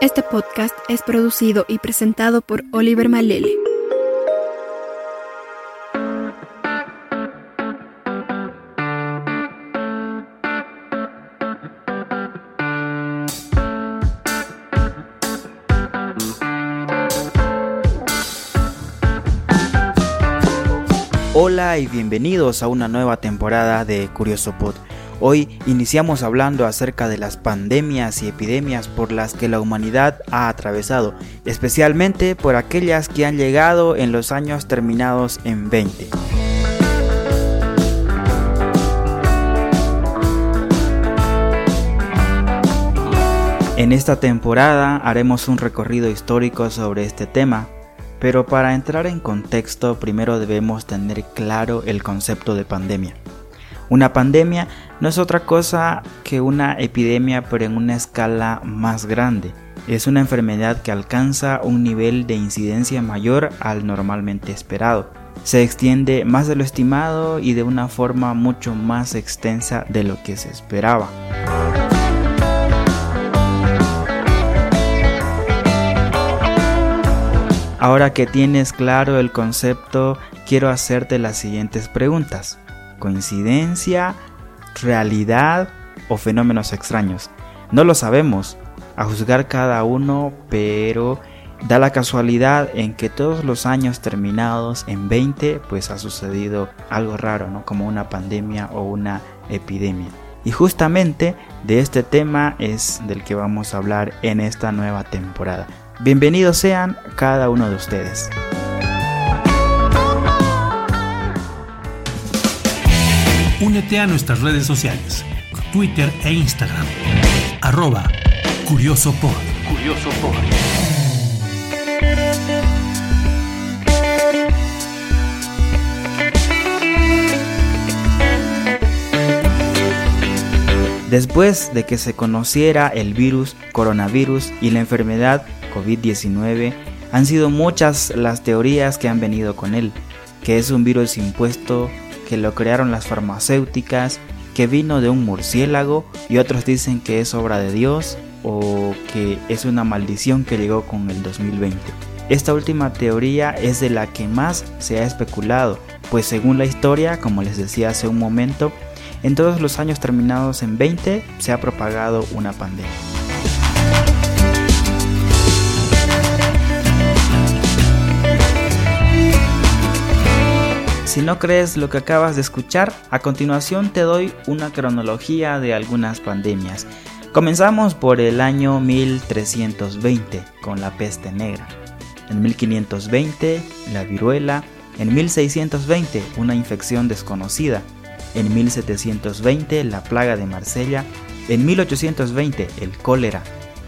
Este podcast es producido y presentado por Oliver Malele. Hola y bienvenidos a una nueva temporada de Curioso Pod. Hoy iniciamos hablando acerca de las pandemias y epidemias por las que la humanidad ha atravesado, especialmente por aquellas que han llegado en los años terminados en 20. En esta temporada haremos un recorrido histórico sobre este tema, pero para entrar en contexto primero debemos tener claro el concepto de pandemia. Una pandemia no es otra cosa que una epidemia pero en una escala más grande. Es una enfermedad que alcanza un nivel de incidencia mayor al normalmente esperado. Se extiende más de lo estimado y de una forma mucho más extensa de lo que se esperaba. Ahora que tienes claro el concepto, quiero hacerte las siguientes preguntas coincidencia, realidad o fenómenos extraños. No lo sabemos, a juzgar cada uno, pero da la casualidad en que todos los años terminados en 20 pues ha sucedido algo raro, ¿no? Como una pandemia o una epidemia. Y justamente de este tema es del que vamos a hablar en esta nueva temporada. Bienvenidos sean cada uno de ustedes. Únete a nuestras redes sociales, Twitter e Instagram. Arroba Curioso Curioso Después de que se conociera el virus coronavirus y la enfermedad COVID-19, han sido muchas las teorías que han venido con él, que es un virus impuesto que lo crearon las farmacéuticas, que vino de un murciélago y otros dicen que es obra de Dios o que es una maldición que llegó con el 2020. Esta última teoría es de la que más se ha especulado, pues según la historia, como les decía hace un momento, en todos los años terminados en 20 se ha propagado una pandemia. Si no crees lo que acabas de escuchar, a continuación te doy una cronología de algunas pandemias. Comenzamos por el año 1320 con la peste negra. En 1520 la viruela. En 1620 una infección desconocida. En 1720 la plaga de Marsella. En 1820 el cólera.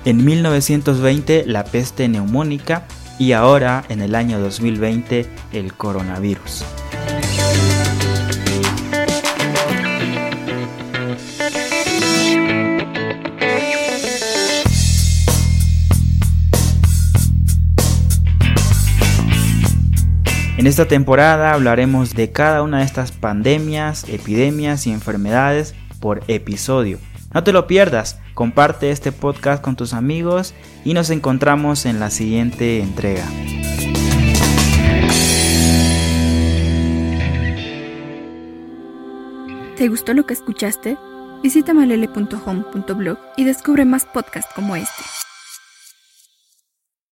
En 1920 la peste neumónica y ahora en el año 2020 el coronavirus. En esta temporada hablaremos de cada una de estas pandemias, epidemias y enfermedades por episodio. No te lo pierdas, comparte este podcast con tus amigos y nos encontramos en la siguiente entrega. ¿Te gustó lo que escuchaste? Visita malele.home.blog y descubre más podcasts como este.